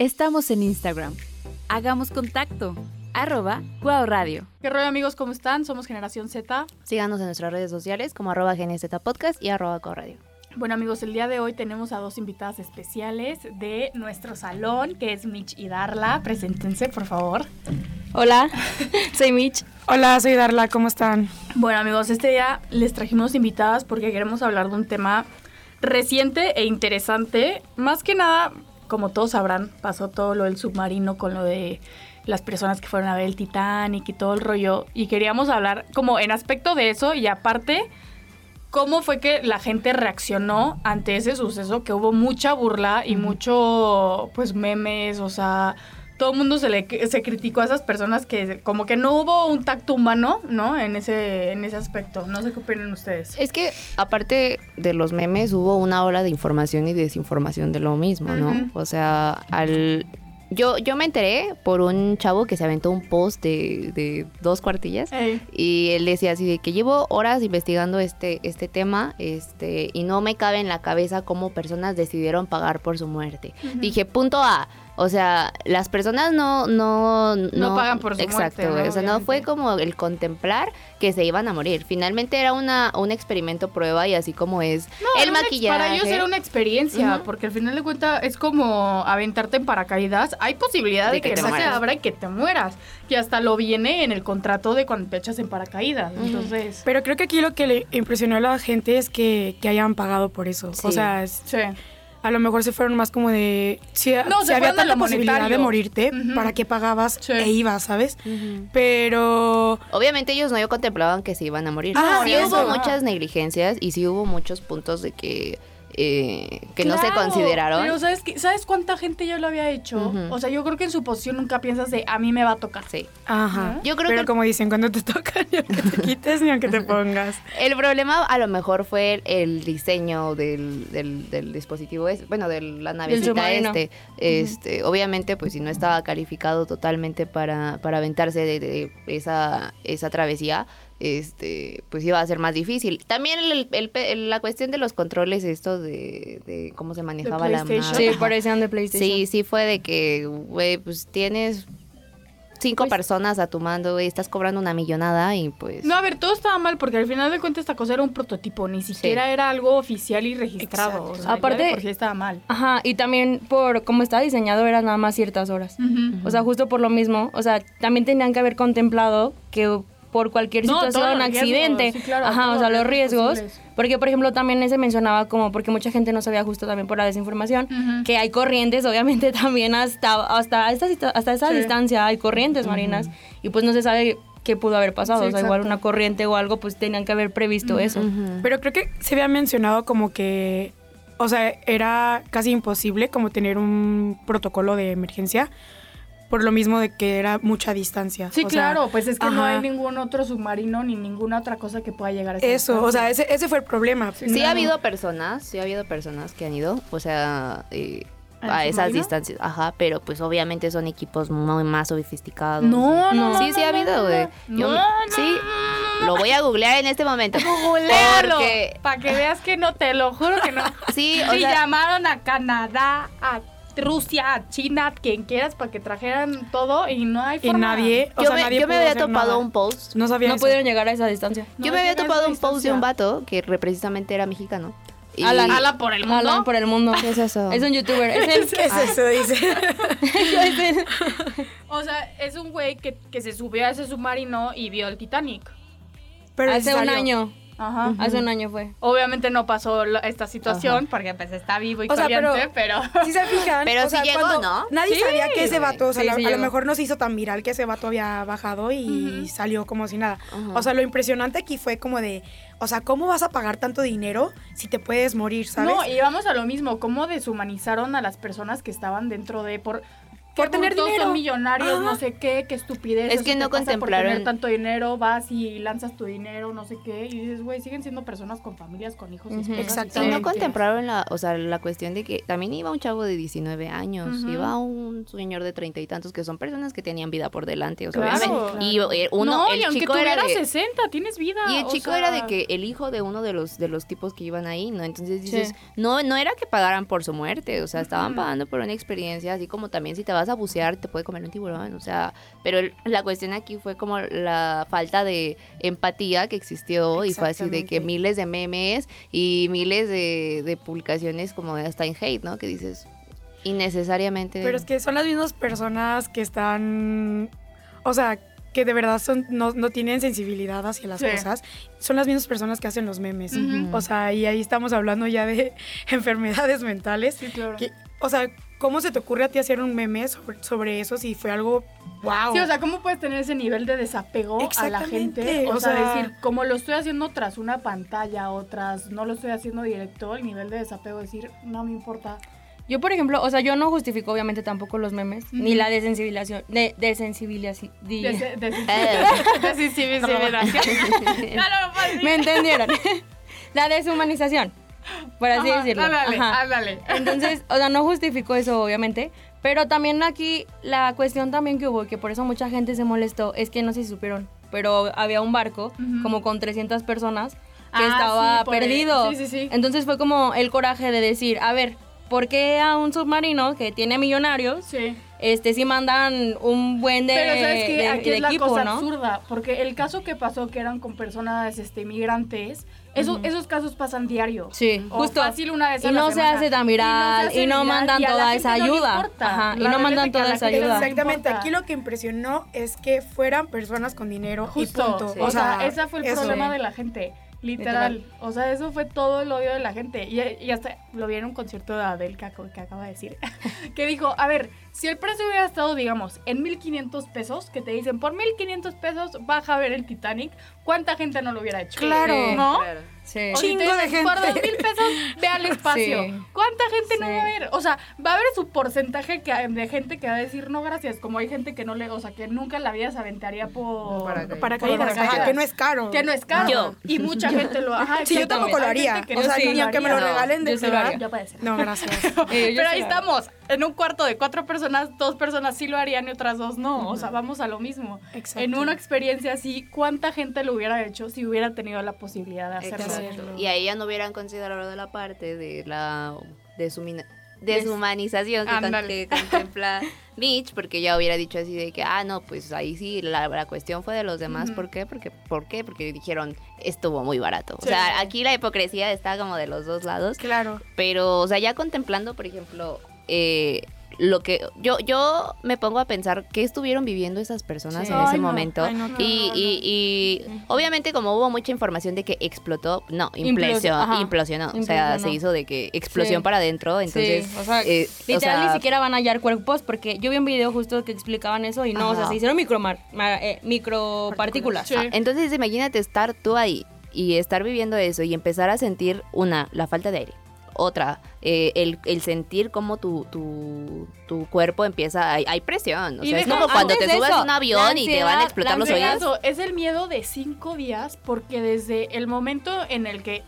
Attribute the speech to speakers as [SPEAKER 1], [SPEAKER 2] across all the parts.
[SPEAKER 1] Estamos en Instagram. Hagamos contacto. Arroba Guau Radio.
[SPEAKER 2] ¿Qué rollo amigos? ¿Cómo están? Somos Generación Z.
[SPEAKER 3] Síganos en nuestras redes sociales como arroba GNZ Podcast y arroba Radio.
[SPEAKER 2] Bueno amigos, el día de hoy tenemos a dos invitadas especiales de nuestro salón, que es Mitch y Darla. Preséntense, por favor.
[SPEAKER 4] Hola, soy Mitch.
[SPEAKER 5] Hola, soy Darla, ¿cómo están?
[SPEAKER 2] Bueno amigos, este día les trajimos invitadas porque queremos hablar de un tema reciente e interesante. Más que nada, como todos sabrán, pasó todo lo del submarino con lo de las personas que fueron a ver el Titanic y todo el rollo. Y queríamos hablar como en aspecto de eso y aparte cómo fue que la gente reaccionó ante ese suceso, que hubo mucha burla y mucho, pues, memes, o sea, todo el mundo se le se criticó a esas personas que como que no hubo un tacto humano, ¿no? En ese en ese aspecto. No sé qué opinan ustedes.
[SPEAKER 3] Es que aparte de los memes hubo una ola de información y desinformación de lo mismo, ¿no? O sea, al yo, yo me enteré por un chavo que se aventó un post de, de dos cuartillas y él decía así de que llevo horas investigando este, este tema este, y no me cabe en la cabeza cómo personas decidieron pagar por su muerte. Dije, punto A, o sea, las personas no no
[SPEAKER 2] no, pagan por su
[SPEAKER 3] exacto, o sea, no fue como el contemplar que se iban a morir. Finalmente era una un experimento prueba y así como es el maquillaje.
[SPEAKER 2] Para ellos era una experiencia, porque al final de cuentas es como aventarte en paracaídas. Hay posibilidad de, que, te se abra y que te mueras. Y hasta lo viene en el contrato de cuando te echas en paracaídas. Entonces.
[SPEAKER 5] Pero creo que aquí lo que le impresionó a la gente es que, que hayan pagado por eso. O sea, sí a lo mejor se fueron más como de si, no, había tanta posibilidad de morirte, ¿para qué pagabas e ibas, sabes? Pero
[SPEAKER 3] obviamente ellos no contemplaban que se iban a morir. Ah, sí hubo muchas negligencias y sí hubo muchos puntos de que eh, que no se consideraron.
[SPEAKER 2] Pero ¿sabes, ¿sabes cuánta gente ya lo había hecho? O sea, yo creo que en su posición nunca piensas de a mí me va a tocar.
[SPEAKER 3] Sí.
[SPEAKER 5] Ajá. Yo creo pero como dicen, cuando te toca, ni aunque te quites ni aunque te pongas.
[SPEAKER 3] El problema a lo mejor fue el, diseño del, del, dispositivo, es, bueno, de la navecita este. este Obviamente, pues si no estaba calificado totalmente para, para aventarse de, esa, esa travesía, este, pues iba a ser más difícil. También la cuestión de los controles, esto de, cómo se manejaba la.
[SPEAKER 4] Sí, parecían de PlayStation.
[SPEAKER 3] Sí, sí fue de que, güey, pues tienes cinco pues personas a tu mando, y estás cobrando una millonada y pues...
[SPEAKER 2] No, a ver, todo estaba mal porque al final de cuentas esta cosa era un prototipo, ni siquiera era algo oficial y registrado.
[SPEAKER 4] Aparte,
[SPEAKER 2] por si estaba mal.
[SPEAKER 4] Ajá, y también por cómo estaba diseñado eran nada más ciertas horas. O sea, justo por lo mismo, o sea, también tenían que haber contemplado que por cualquier situación, accidente, ajá, o sea, los riesgos, porque por ejemplo también se mencionaba como porque mucha gente no sabía justo también por la desinformación que hay corrientes, obviamente también hasta hasta esta, hasta esa distancia hay corrientes marinas y pues no se sabe qué pudo haber pasado, o sea, igual una corriente o algo, pues tenían que haber previsto eso.
[SPEAKER 5] Pero creo que se había mencionado como que o sea, era casi imposible como tener un protocolo de emergencia por lo mismo de que era mucha distancia.
[SPEAKER 2] Sí, claro, pues es que no hay ningún otro submarino ni ninguna otra cosa que pueda llegar a
[SPEAKER 5] esa Eso, o sea, ese, ese, fue el problema.
[SPEAKER 3] Sí, ha habido personas, sí ha habido personas que han ido, o sea, eh, a esas distancias, ajá, pero pues obviamente son equipos muy más sofisticados.
[SPEAKER 2] No, no.
[SPEAKER 3] Sí, sí ha habido, güey.
[SPEAKER 2] No,
[SPEAKER 3] sí, lo voy a googlear en este momento.
[SPEAKER 2] Googlealo. Para que veas que no, te lo juro que no.
[SPEAKER 3] Sí,
[SPEAKER 2] o sí, llamaron a Canadá, a Rusia, China, quien quieras, para que trajeran todo y no hay forma.
[SPEAKER 5] Y nadie,
[SPEAKER 3] yo me, yo me había topado un post.
[SPEAKER 4] No sabía. No pudieron llegar a esa distancia.
[SPEAKER 3] yo me había topado un post de un vato que precisamente era mexicano.
[SPEAKER 2] Alan, por el mundo.
[SPEAKER 4] Alan por el mundo.
[SPEAKER 3] ¿Qué es eso?
[SPEAKER 4] Es un youtuber.
[SPEAKER 5] Es ¿Qué es eso? Dice.
[SPEAKER 2] o sea, es un güey que, que se subió a ese submarino y vio el Titanic.
[SPEAKER 4] Pero Hace un año. Ajá. Hace un año fue.
[SPEAKER 2] Obviamente no pasó esta situación porque pues está vivo y o corriente, pero,
[SPEAKER 5] Si se fijan,
[SPEAKER 3] pero si llegó, ¿no?
[SPEAKER 5] Nadie sabía que ese vato, o sea, a, lo mejor no se hizo tan viral que ese vato había bajado y salió como si nada. O sea, lo impresionante aquí fue como de, o sea, ¿cómo vas a pagar tanto dinero si te puedes morir, sabes?
[SPEAKER 2] No, y vamos a lo mismo, cómo deshumanizaron a las personas que estaban dentro de por por tener dinero. son millonarios, no sé qué, qué estupidez.
[SPEAKER 3] Es que no contemplaron.
[SPEAKER 2] Por tener tanto dinero, vas y lanzas tu dinero, no sé qué. Y dices, güey, siguen siendo personas con familias, con hijos.
[SPEAKER 3] y Exacto. Y no contemplaron la, o sea, la cuestión de que también iba un chavo de 19 años, iba un señor de treinta y tantos, que son personas que tenían vida por delante. O sea, claro, Y eh, uno, el chico era de,
[SPEAKER 2] 60, tienes vida.
[SPEAKER 3] Y el chico era de que el hijo de uno de los, de los tipos que iban ahí, ¿no? Entonces dices, no, no era que pagaran por su muerte, o sea, estaban pagando por una experiencia, así como también si te vas a bucear te puede comer un tiburón, o sea, pero la cuestión aquí fue como la falta de empatía que existió y fue así de que miles de memes y miles de, publicaciones como de hasta en hate, ¿no? Que dices, innecesariamente.
[SPEAKER 5] Pero es que son las mismas personas que están, o sea, que de verdad son, no, no tienen sensibilidad hacia las cosas, son las mismas personas que hacen los memes. O sea, y ahí estamos hablando ya de enfermedades mentales.
[SPEAKER 2] Sí, claro.
[SPEAKER 5] o sea, ¿cómo se te ocurre a ti hacer un meme sobre, eso si fue algo wow?
[SPEAKER 2] Sí, o sea, ¿cómo puedes tener ese nivel de desapego a la gente? O, sea, decir, como lo estoy haciendo tras una pantalla o tras no lo estoy haciendo directo, el nivel de desapego, decir, no me importa.
[SPEAKER 4] Yo, por ejemplo, o sea, yo no justifico obviamente tampoco los memes, ni la desensibilización, de, desensibilización.
[SPEAKER 2] De, desensibilización.
[SPEAKER 4] Me entendieron. la deshumanización, por así decirlo.
[SPEAKER 2] Ándale, ándale.
[SPEAKER 4] Entonces, o sea, no justifico eso, obviamente, pero también aquí la cuestión también que hubo, que por eso mucha gente se molestó, es que no sé si supieron, pero había un barco como con 300 personas que ah, estaba perdido.
[SPEAKER 2] Sí, sí, sí.
[SPEAKER 4] Entonces fue como el coraje de decir, a ver, ¿por qué a un submarino que tiene millonarios
[SPEAKER 2] sí.
[SPEAKER 4] este sí mandan un buen de
[SPEAKER 2] Pero sabes
[SPEAKER 4] que
[SPEAKER 2] aquí es la cosa absurda, porque el caso que pasó que eran con personas este migrantes, esos casos pasan diario.
[SPEAKER 4] Sí, justo.
[SPEAKER 2] Fácil una vez a
[SPEAKER 4] y no se hace tan viral y no, mandan toda esa ayuda. Ajá, y no mandan toda esa ayuda.
[SPEAKER 5] Exactamente, aquí lo que impresionó es que fueran personas con dinero justo, y punto.
[SPEAKER 2] O, sea, ese fue el problema de la gente Literal. O sea, eso fue todo el odio de la gente. Y, hasta lo vi en un concierto de Adele que, acaba de decir. que dijo, a ver, si el precio hubiera estado, digamos, en 1500 pesos, que te dicen, por 1500 pesos baja a ver el Titanic, ¿cuánta gente no lo hubiera hecho?
[SPEAKER 5] Claro.
[SPEAKER 2] ¿No?
[SPEAKER 5] Claro. Sí. Chingo de gente.
[SPEAKER 2] Por dos mil pesos, ve al espacio. ¿Cuánta gente no va a ver? O sea, va a haber su porcentaje que, de gente que va a decir no gracias, como hay gente que no le, o sea, que nunca en la vida se aventaría por
[SPEAKER 5] para, que no es caro.
[SPEAKER 2] Que no es caro. Yo. Y mucha gente lo ajá,
[SPEAKER 5] Sí, yo tampoco lo haría. O sea, ni aunque me lo regalen de
[SPEAKER 2] verdad. Ya puede ser.
[SPEAKER 5] No, gracias.
[SPEAKER 2] Pero ahí estamos, en un cuarto de cuatro personas, dos personas sí lo harían y otras dos no. O sea, vamos a lo mismo. Exacto. En una experiencia así, ¿cuánta gente lo hubiera hecho si hubiera tenido la posibilidad de hacerlo?
[SPEAKER 3] Y ahí ya no hubieran considerado la parte de la deshumanización que, contempla Mitch, porque ya hubiera dicho así de que, ah, no, pues ahí sí, la, cuestión fue de los demás. ¿Por qué? Porque, ¿Por qué? Porque dijeron, estuvo muy barato. O sea, aquí la hipocresía está como de los dos lados.
[SPEAKER 5] Claro.
[SPEAKER 3] Pero, o sea, ya contemplando, por ejemplo, eh, lo que yo yo me pongo a pensar qué estuvieron viviendo esas personas en ese momento. Y, y, obviamente como hubo mucha información de que explotó no implosionó, implosionó o sea se hizo de que explosión para adentro entonces
[SPEAKER 4] eh, literal ni siquiera van a hallar cuerpos porque yo vi un video justo que explicaban eso y no o sea se hicieron micromar, eh, micropartículas.
[SPEAKER 3] Entonces imagínate estar tú ahí y estar viviendo eso y empezar a sentir una la falta de aire otra, eh, el, sentir como tu, tu, cuerpo empieza, hay, hay presión. O sea, es como cuando te subes a un avión y te van a explotar los oídos.
[SPEAKER 2] Es el miedo de cinco días porque desde el momento en el que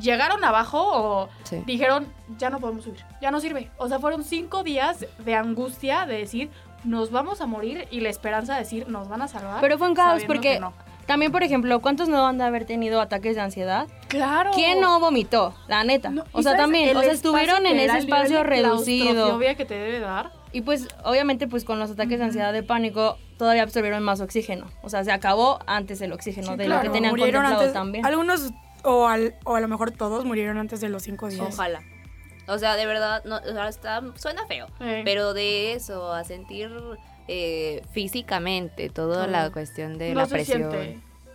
[SPEAKER 2] llegaron abajo o dijeron, ya no podemos subir, ya no sirve. O sea, fueron cinco días de angustia de decir, nos vamos a morir y la esperanza de decir, nos van a salvar.
[SPEAKER 4] Pero fue un caos porque también, por ejemplo, ¿cuántos no han de haber tenido ataques de ansiedad?
[SPEAKER 2] Claro.
[SPEAKER 4] ¿Quién no vomitó? La neta. o sea, también, o sea, estuvieron en ese espacio reducido.
[SPEAKER 2] que te debe dar.
[SPEAKER 4] Y pues, obviamente, pues con los ataques de ansiedad de pánico, todavía absorbieron más oxígeno. O sea, se acabó antes el oxígeno de lo que tenían murieron contemplado también.
[SPEAKER 5] Algunos, o, al, o a lo mejor todos, murieron antes de los cinco días.
[SPEAKER 3] Ojalá. O sea, de verdad, no, o sea, está, suena feo. Pero de eso, a sentir eh, físicamente, toda la cuestión de la presión.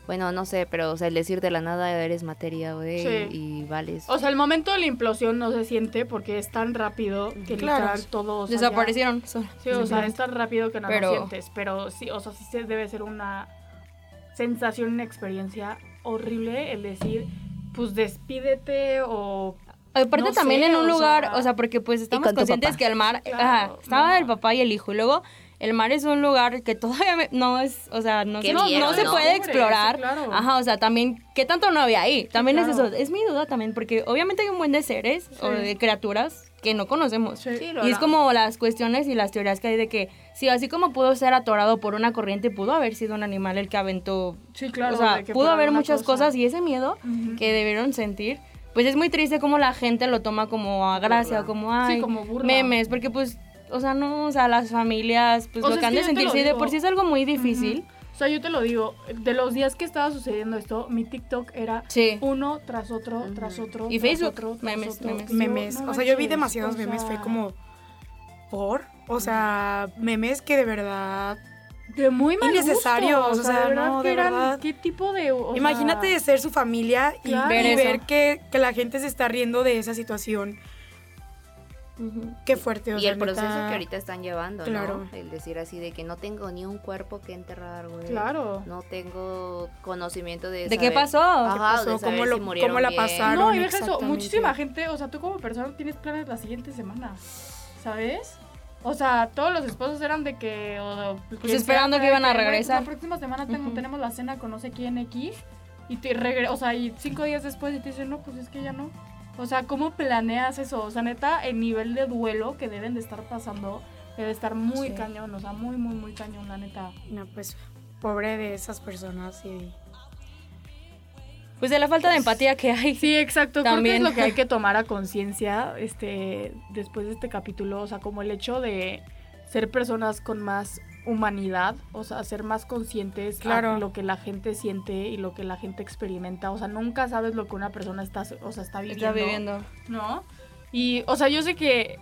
[SPEAKER 3] Bueno, no sé, pero o sea, el decir de la nada eres materia, güey, y vales.
[SPEAKER 2] O sea, el momento de la implosión no se siente porque es tan rápido que literal todos
[SPEAKER 4] desaparecieron.
[SPEAKER 2] sí, o sea, es tan rápido que no lo sientes, pero sí, o sea, sí debe ser una sensación, una experiencia horrible el decir, pues despídete o
[SPEAKER 4] Aparte también en un lugar, o sea, porque pues estamos conscientes que el mar, estaba el papá y el hijo, y luego el mar es un lugar que todavía no es, o sea, no, se, no, se puede explorar. Ajá, o sea, también, ¿qué tanto no había ahí? También es eso, es mi duda también, porque obviamente hay un buen de seres o de criaturas que no conocemos. y es como las cuestiones y las teorías que hay de que, sí, así como pudo ser atorado por una corriente, pudo haber sido un animal el que aventó. Sí, claro. O sea, pudo haber muchas cosas y ese miedo que debieron sentir pues es muy triste como la gente lo toma como a gracia, como ay, como memes, porque pues o sea, no, o sea, las familias, pues lo que han de sentirse de por sí es algo muy difícil.
[SPEAKER 2] O sea, yo te lo digo, de los días que estaba sucediendo esto, mi TikTok era uno tras otro, tras otro.
[SPEAKER 4] Y Facebook, memes, memes.
[SPEAKER 5] Memes. o sea, yo vi demasiados memes, fue como, ¿por? O sea, memes que de verdad
[SPEAKER 2] de muy mal
[SPEAKER 5] innecesarios, o sea, no, de verdad.
[SPEAKER 2] ¿Qué tipo de
[SPEAKER 5] Imagínate de ser su familia y, ver, que, que, la gente se está riendo de esa situación. Qué fuerte.
[SPEAKER 3] O y el proceso que ahorita están llevando, claro. ¿no? El decir así de que no tengo ni un cuerpo que enterrar, güey. Claro. No tengo conocimiento de...
[SPEAKER 4] ¿De qué pasó?
[SPEAKER 5] Ajá, ¿Qué ¿Cómo, lo, cómo la pasaron? No,
[SPEAKER 2] y deja eso. Muchísima gente, o sea, tú como persona tienes planes la siguiente semana, ¿sabes? O sea, todos los esposos eran de que...
[SPEAKER 4] pues esperando que iban a regresar.
[SPEAKER 2] La próxima semana tengo, tenemos la cena con no sé quién X. Y te regre o sea, y cinco días después y te dicen, no, pues es que ya no. O sea, ¿cómo planeas eso? O sea, neta, el nivel de duelo que deben de estar pasando debe estar muy cañón, o sea, muy, muy, muy cañón, la neta.
[SPEAKER 5] No, pues, pobre de esas personas y...
[SPEAKER 4] Pues de la falta de empatía que hay.
[SPEAKER 2] Sí, exacto. También. Creo que es lo que hay que tomar a conciencia este, después de este capítulo. O sea, como el hecho de ser personas con más humanidad, o sea, ser más conscientes claro. lo que la gente siente y lo que la gente experimenta. O sea, nunca sabes lo que una persona está, o sea, está viviendo.
[SPEAKER 4] Está viviendo.
[SPEAKER 2] ¿No? Y, o sea, yo sé que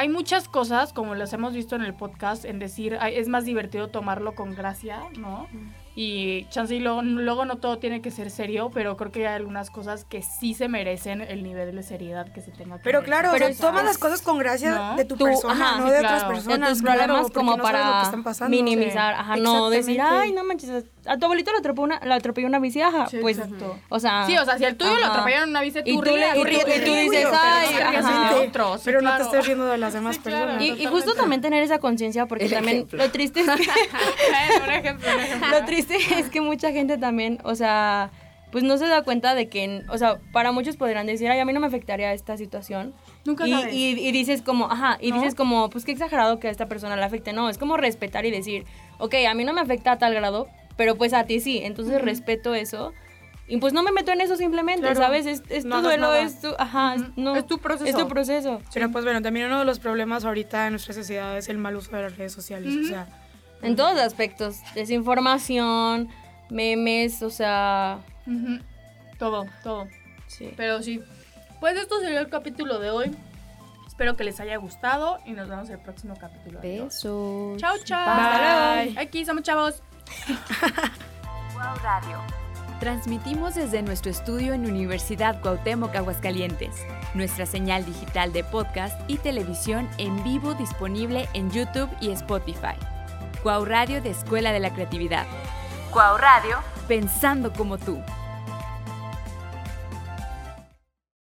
[SPEAKER 2] hay muchas cosas, como las hemos visto en el podcast, en decir, es más divertido tomarlo con gracia, ¿no? Y chance y luego, no todo tiene que ser serio, pero creo que hay algunas cosas que sí se merecen el nivel de seriedad que se tenga que
[SPEAKER 5] Pero claro, pero tomas las cosas con gracia de tu persona, no de otras personas.
[SPEAKER 4] De tus problemas como para minimizar, ajá, no decir, ay, no manches, a tu abuelito le atropelló una, le atropelló una bici, ajá, pues, exacto. o sea...
[SPEAKER 2] Sí, o sea, si al tuyo lo atropellaron una bici, tú, y tú,
[SPEAKER 4] y tú dices, ay,
[SPEAKER 5] Pero no te estés riendo de las demás personas.
[SPEAKER 4] Y, justo también tener esa conciencia, porque también lo triste es que... un ejemplo, un ejemplo. Lo triste es que mucha gente también, o sea, pues no se da cuenta de que, o sea, para muchos podrán decir, ay, a mí no me afectaría esta situación. Nunca y, sabes. Y, dices como, ajá, y dices como, pues qué exagerado que a esta persona le afecte. No, es como respetar y decir, ok, a mí no me afecta a tal grado, pero pues a ti sí, entonces respeto eso. Y pues no me meto en eso simplemente, ¿sabes? Es, tu duelo, es tu, ajá, no,
[SPEAKER 2] es tu proceso.
[SPEAKER 4] Es tu proceso.
[SPEAKER 5] Pero pues bueno, también uno de los problemas ahorita en nuestra sociedad es el mal uso de las redes sociales, o sea...
[SPEAKER 4] En todos los aspectos, desinformación, memes, o sea...
[SPEAKER 2] Todo, todo. Sí. Pero sí. Pues esto sería el capítulo de hoy. Espero que les haya gustado y nos vemos en el próximo capítulo.
[SPEAKER 3] Besos.
[SPEAKER 2] Chao, chao. Bye. Aquí somos chavos.
[SPEAKER 1] wow Radio. Transmitimos desde nuestro estudio en Universidad Cuauhtémoc Aguascalientes. Nuestra señal digital de podcast y televisión en vivo disponible en YouTube y Spotify. Cuau Radio de Escuela de la Creatividad. Cuau Radio, pensando como tú.